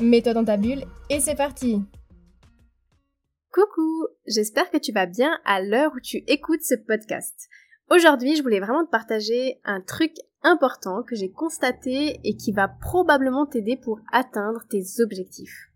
Mets-toi dans ta bulle et c'est parti Coucou, j'espère que tu vas bien à l'heure où tu écoutes ce podcast. Aujourd'hui, je voulais vraiment te partager un truc important que j'ai constaté et qui va probablement t'aider pour atteindre tes objectifs.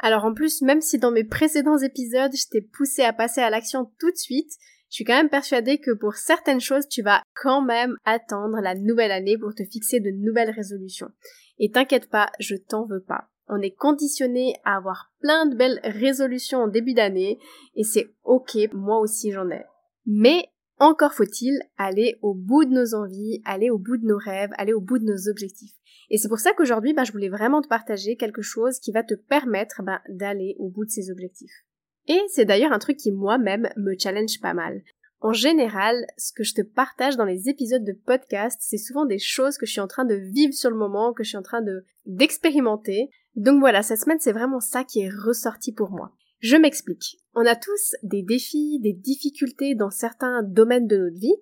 Alors en plus, même si dans mes précédents épisodes, je t'ai poussé à passer à l'action tout de suite, je suis quand même persuadée que pour certaines choses, tu vas quand même attendre la nouvelle année pour te fixer de nouvelles résolutions. Et t'inquiète pas, je t'en veux pas. On est conditionné à avoir plein de belles résolutions en début d'année, et c'est ok, moi aussi j'en ai. Mais encore faut-il aller au bout de nos envies, aller au bout de nos rêves, aller au bout de nos objectifs. Et c'est pour ça qu'aujourd'hui, bah, je voulais vraiment te partager quelque chose qui va te permettre bah, d'aller au bout de ces objectifs. Et c'est d'ailleurs un truc qui moi-même me challenge pas mal. En général, ce que je te partage dans les épisodes de podcast, c'est souvent des choses que je suis en train de vivre sur le moment, que je suis en train de d'expérimenter. Donc voilà, cette semaine, c'est vraiment ça qui est ressorti pour moi. Je m'explique. On a tous des défis, des difficultés dans certains domaines de notre vie.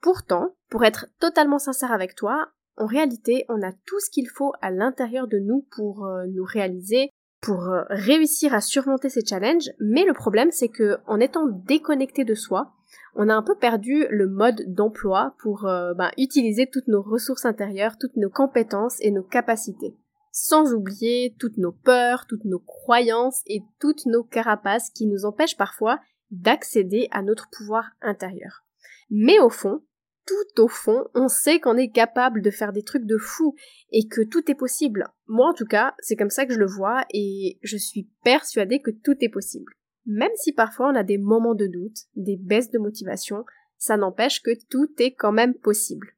Pourtant, pour être totalement sincère avec toi, en réalité, on a tout ce qu'il faut à l'intérieur de nous pour euh, nous réaliser, pour euh, réussir à surmonter ces challenges, mais le problème c'est que en étant déconnecté de soi, on a un peu perdu le mode d'emploi pour euh, ben, utiliser toutes nos ressources intérieures, toutes nos compétences et nos capacités. Sans oublier toutes nos peurs, toutes nos croyances et toutes nos carapaces qui nous empêchent parfois d'accéder à notre pouvoir intérieur. Mais au fond, tout au fond, on sait qu'on est capable de faire des trucs de fou et que tout est possible. Moi en tout cas, c'est comme ça que je le vois et je suis persuadée que tout est possible. Même si parfois on a des moments de doute, des baisses de motivation, ça n'empêche que tout est quand même possible.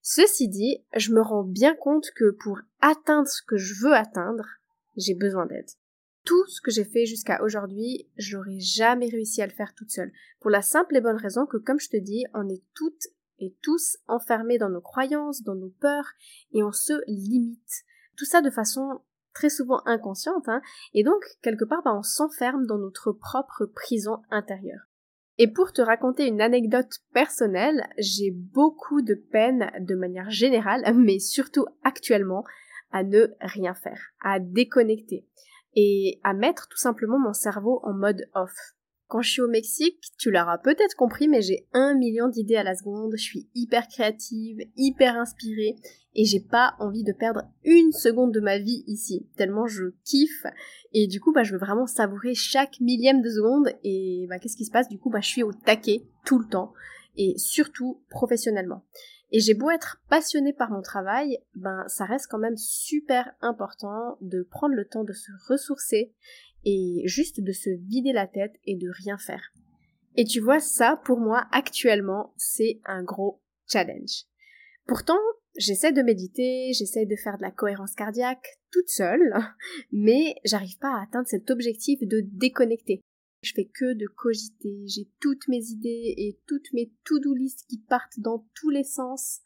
Ceci dit, je me rends bien compte que pour atteindre ce que je veux atteindre, j'ai besoin d'aide. Tout ce que j'ai fait jusqu'à aujourd'hui, j'aurais jamais réussi à le faire toute seule. Pour la simple et bonne raison que, comme je te dis, on est toutes et tous enfermés dans nos croyances, dans nos peurs, et on se limite. Tout ça de façon très souvent inconsciente, hein, et donc quelque part bah, on s'enferme dans notre propre prison intérieure. Et pour te raconter une anecdote personnelle, j'ai beaucoup de peine de manière générale, mais surtout actuellement, à ne rien faire, à déconnecter et à mettre tout simplement mon cerveau en mode off. Quand je suis au Mexique, tu l'auras peut-être compris, mais j'ai un million d'idées à la seconde, je suis hyper créative, hyper inspirée, et j'ai pas envie de perdre une seconde de ma vie ici, tellement je kiffe, et du coup, bah, je veux vraiment savourer chaque millième de seconde, et bah, qu'est-ce qui se passe? Du coup, bah, je suis au taquet tout le temps, et surtout professionnellement. Et j'ai beau être passionnée par mon travail, ben ça reste quand même super important de prendre le temps de se ressourcer et juste de se vider la tête et de rien faire. Et tu vois, ça, pour moi, actuellement, c'est un gros challenge. Pourtant, j'essaie de méditer, j'essaie de faire de la cohérence cardiaque toute seule, mais j'arrive pas à atteindre cet objectif de déconnecter. Je fais que de cogiter, j'ai toutes mes idées et toutes mes to-do list qui partent dans tous les sens.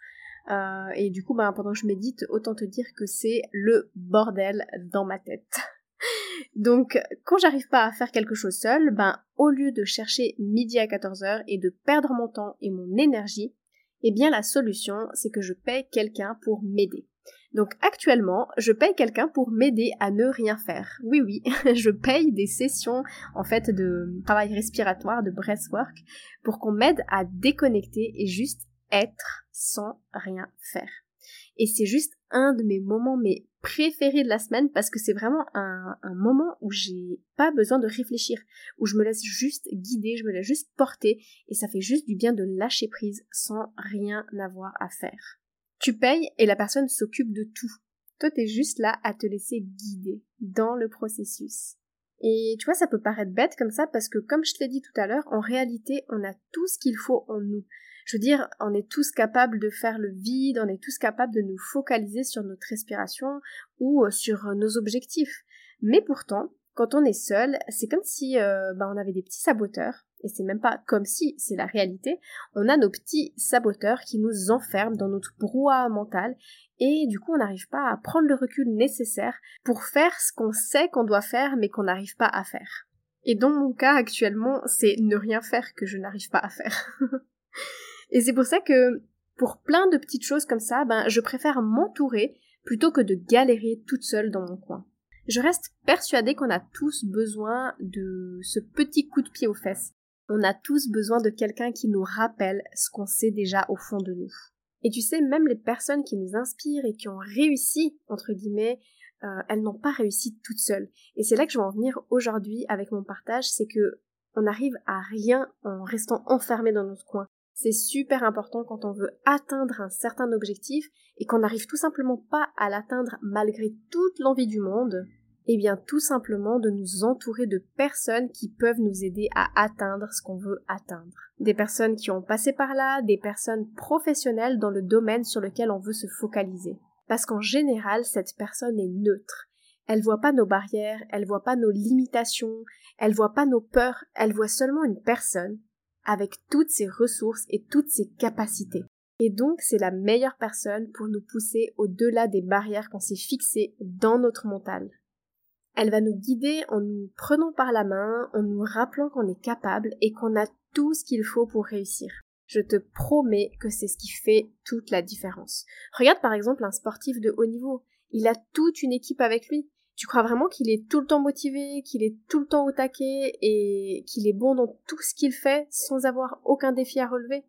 Euh, et du coup, ben, pendant que je médite, autant te dire que c'est le bordel dans ma tête. Donc, quand j'arrive pas à faire quelque chose seul, ben, au lieu de chercher midi à 14h et de perdre mon temps et mon énergie, eh bien, la solution, c'est que je paye quelqu'un pour m'aider. Donc actuellement, je paye quelqu'un pour m'aider à ne rien faire. Oui, oui, je paye des sessions en fait de travail respiratoire, de breathwork, pour qu'on m'aide à déconnecter et juste être sans rien faire. Et c'est juste un de mes moments mais préférés de la semaine parce que c'est vraiment un, moment où j'ai pas besoin de réfléchir, où je me laisse juste guider, je me laisse juste porter et ça fait juste du bien de lâcher prise sans rien avoir à faire. Tu payes et la personne s'occupe de tout. Toi t'es juste là à te laisser guider dans le processus. Et tu vois, ça peut paraître bête comme ça parce que comme je te l'ai dit tout à l'heure, en réalité, on a tout ce qu'il faut en nous. Je veux dire, on est tous capables de faire le vide, on est tous capables de nous focaliser sur notre respiration ou euh, sur euh, nos objectifs. Mais pourtant, quand on est seul, c'est comme si euh, bah, on avait des petits saboteurs, et c'est même pas comme si, c'est la réalité, on a nos petits saboteurs qui nous enferment dans notre brouhaha mental, et du coup on n'arrive pas à prendre le recul nécessaire pour faire ce qu'on sait qu'on doit faire mais qu'on n'arrive pas à faire. Et dans mon cas actuellement, c'est ne rien faire que je n'arrive pas à faire. et c'est pour ça que pour plein de petites choses comme ça, ben je préfère m'entourer plutôt que de galérer toute seule dans mon coin. Je reste persuadée qu'on a tous besoin de ce petit coup de pied aux fesses. On a tous besoin de quelqu'un qui nous rappelle ce qu'on sait déjà au fond de nous. Et tu sais, même les personnes qui nous inspirent et qui ont réussi, entre guillemets, euh, elles n'ont pas réussi toutes seules. Et c'est là que je veux en venir aujourd'hui avec mon partage, c'est que on arrive à rien en restant enfermé dans notre coin. C'est super important quand on veut atteindre un certain objectif et qu'on n'arrive tout simplement pas à l'atteindre malgré toute l'envie du monde, eh bien tout simplement de nous entourer de personnes qui peuvent nous aider à atteindre ce qu'on veut atteindre. Des personnes qui ont passé par là, des personnes professionnelles dans le domaine sur lequel on veut se focaliser. Parce qu'en général, cette personne est neutre. Elle voit pas nos barrières, elle voit pas nos limitations, elle voit pas nos peurs, elle voit seulement une personne avec toutes ses ressources et toutes ses capacités. Et donc, c'est la meilleure personne pour nous pousser au-delà des barrières qu'on s'est fixées dans notre mental. Elle va nous guider en nous prenant par la main, en nous rappelant qu'on est capable et qu'on a tout ce qu'il faut pour réussir. Je te promets que c'est ce qui fait toute la différence. Regarde par exemple un sportif de haut niveau. Il a toute une équipe avec lui. Tu crois vraiment qu'il est tout le temps motivé, qu'il est tout le temps au taquet et qu'il est bon dans tout ce qu'il fait sans avoir aucun défi à relever?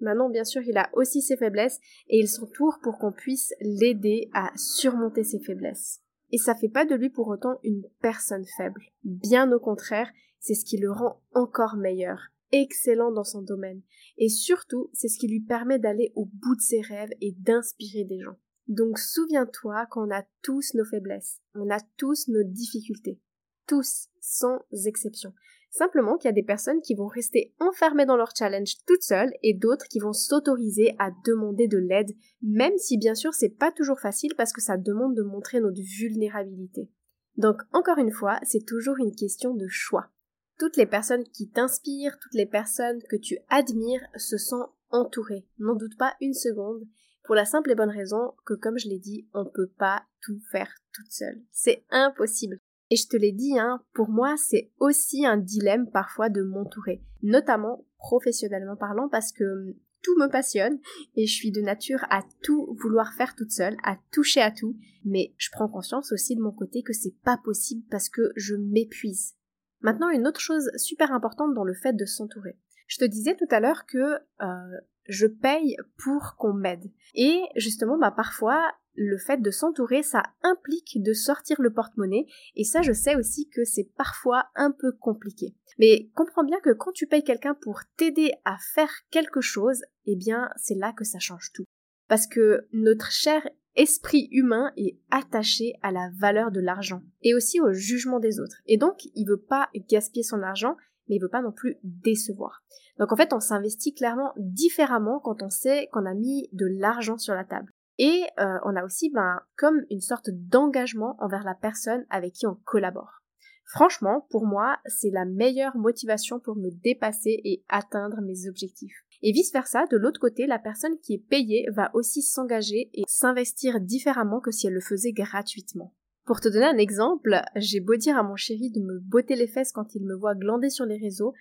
Maintenant, bien sûr, il a aussi ses faiblesses et il s'entoure pour qu'on puisse l'aider à surmonter ses faiblesses. Et ça fait pas de lui pour autant une personne faible. Bien au contraire, c'est ce qui le rend encore meilleur, excellent dans son domaine. Et surtout, c'est ce qui lui permet d'aller au bout de ses rêves et d'inspirer des gens. Donc souviens-toi qu'on a tous nos faiblesses, on a tous nos difficultés. Tous, sans exception. Simplement qu'il y a des personnes qui vont rester enfermées dans leur challenge toutes seules et d'autres qui vont s'autoriser à demander de l'aide, même si bien sûr c'est pas toujours facile parce que ça demande de montrer notre vulnérabilité. Donc encore une fois, c'est toujours une question de choix. Toutes les personnes qui t'inspirent, toutes les personnes que tu admires se sont entourées, n'en doute pas une seconde, pour la simple et bonne raison que comme je l'ai dit, on peut pas tout faire toute seule. C'est impossible. Et je te l'ai dit, hein, pour moi, c'est aussi un dilemme parfois de m'entourer, notamment professionnellement parlant, parce que hum, tout me passionne et je suis de nature à tout vouloir faire toute seule, à toucher à tout, mais je prends conscience aussi de mon côté que c'est pas possible parce que je m'épuise. Maintenant, une autre chose super importante dans le fait de s'entourer. Je te disais tout à l'heure que euh, je paye pour qu'on m'aide. Et justement, bah parfois, le fait de s'entourer, ça implique de sortir le porte-monnaie, et ça je sais aussi que c'est parfois un peu compliqué. Mais comprends bien que quand tu payes quelqu'un pour t'aider à faire quelque chose, eh bien c'est là que ça change tout. Parce que notre cher esprit humain est attaché à la valeur de l'argent, et aussi au jugement des autres. Et donc il veut pas gaspiller son argent, mais il veut pas non plus décevoir. Donc en fait on s'investit clairement différemment quand on sait qu'on a mis de l'argent sur la table. Et euh, on a aussi ben, comme une sorte d'engagement envers la personne avec qui on collabore. Franchement, pour moi, c'est la meilleure motivation pour me dépasser et atteindre mes objectifs. Et vice-versa, de l'autre côté, la personne qui est payée va aussi s'engager et s'investir différemment que si elle le faisait gratuitement. Pour te donner un exemple, j'ai beau dire à mon chéri de me botter les fesses quand il me voit glander sur les réseaux,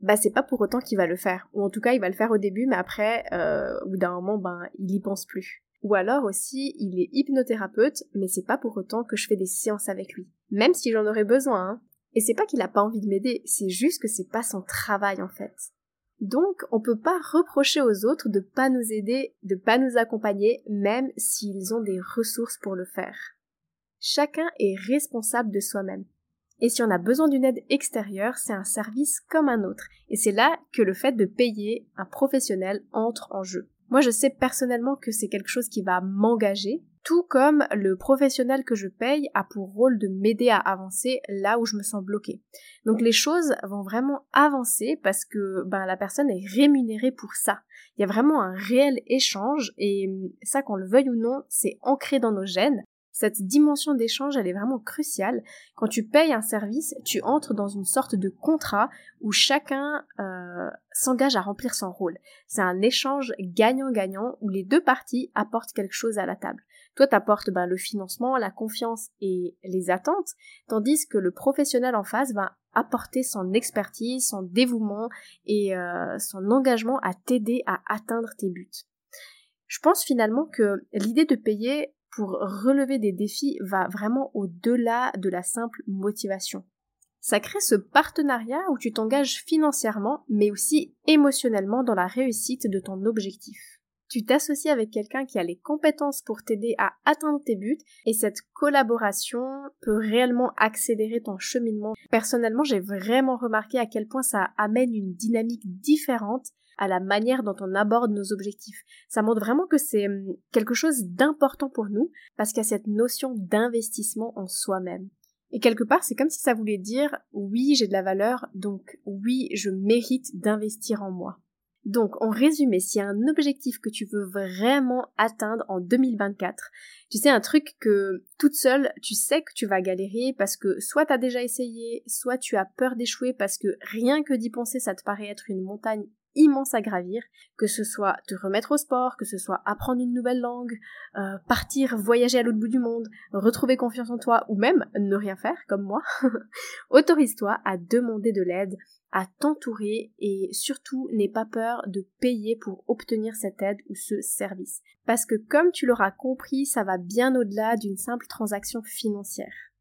bah c'est pas pour autant qu'il va le faire. Ou en tout cas, il va le faire au début, mais après, euh, au bout d'un moment, ben, il y pense plus. Ou alors aussi, il est hypnothérapeute, mais c'est pas pour autant que je fais des séances avec lui. Même si j'en aurais besoin, hein. Et c'est pas qu'il a pas envie de m'aider, c'est juste que c'est pas son travail en fait. Donc, on peut pas reprocher aux autres de pas nous aider, de pas nous accompagner, même s'ils ont des ressources pour le faire. Chacun est responsable de soi-même. Et si on a besoin d'une aide extérieure, c'est un service comme un autre. Et c'est là que le fait de payer un professionnel entre en jeu. Moi, je sais personnellement que c'est quelque chose qui va m'engager, tout comme le professionnel que je paye a pour rôle de m'aider à avancer là où je me sens bloquée. Donc les choses vont vraiment avancer parce que ben, la personne est rémunérée pour ça. Il y a vraiment un réel échange et ça qu'on le veuille ou non, c'est ancré dans nos gènes. Cette dimension d'échange, elle est vraiment cruciale. Quand tu payes un service, tu entres dans une sorte de contrat où chacun euh, s'engage à remplir son rôle. C'est un échange gagnant-gagnant où les deux parties apportent quelque chose à la table. Toi, t'apportes ben, le financement, la confiance et les attentes, tandis que le professionnel en face va apporter son expertise, son dévouement et euh, son engagement à t'aider à atteindre tes buts. Je pense finalement que l'idée de payer pour relever des défis va vraiment au-delà de la simple motivation. Ça crée ce partenariat où tu t'engages financièrement mais aussi émotionnellement dans la réussite de ton objectif. Tu t'associes avec quelqu'un qui a les compétences pour t'aider à atteindre tes buts et cette collaboration peut réellement accélérer ton cheminement. Personnellement, j'ai vraiment remarqué à quel point ça amène une dynamique différente à la manière dont on aborde nos objectifs. Ça montre vraiment que c'est hum, quelque chose d'important pour nous parce qu'il y a cette notion d'investissement en soi-même. Et quelque part, c'est comme si ça voulait dire oui, j'ai de la valeur, donc oui, je mérite d'investir en moi. Donc, en résumé, s'il y a un objectif que tu veux vraiment atteindre en 2024, tu sais, un truc que toute seule, tu sais que tu vas galérer parce que soit tu as déjà essayé, soit tu as peur d'échouer parce que rien que d'y penser, ça te paraît être une montagne immense à gravir, que ce soit te remettre au sport, que ce soit apprendre une nouvelle langue, euh, partir voyager à l'autre bout du monde, retrouver confiance en toi ou même ne rien faire comme moi, autorise-toi à demander de l'aide, à t'entourer et surtout n'aie pas peur de payer pour obtenir cette aide ou ce service. Parce que comme tu l'auras compris, ça va bien au-delà d'une simple transaction financière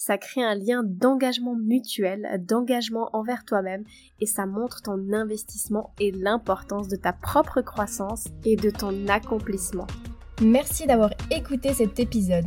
ça crée un lien d'engagement mutuel, d'engagement envers toi-même et ça montre ton investissement et l'importance de ta propre croissance et de ton accomplissement. Merci d'avoir écouté cet épisode.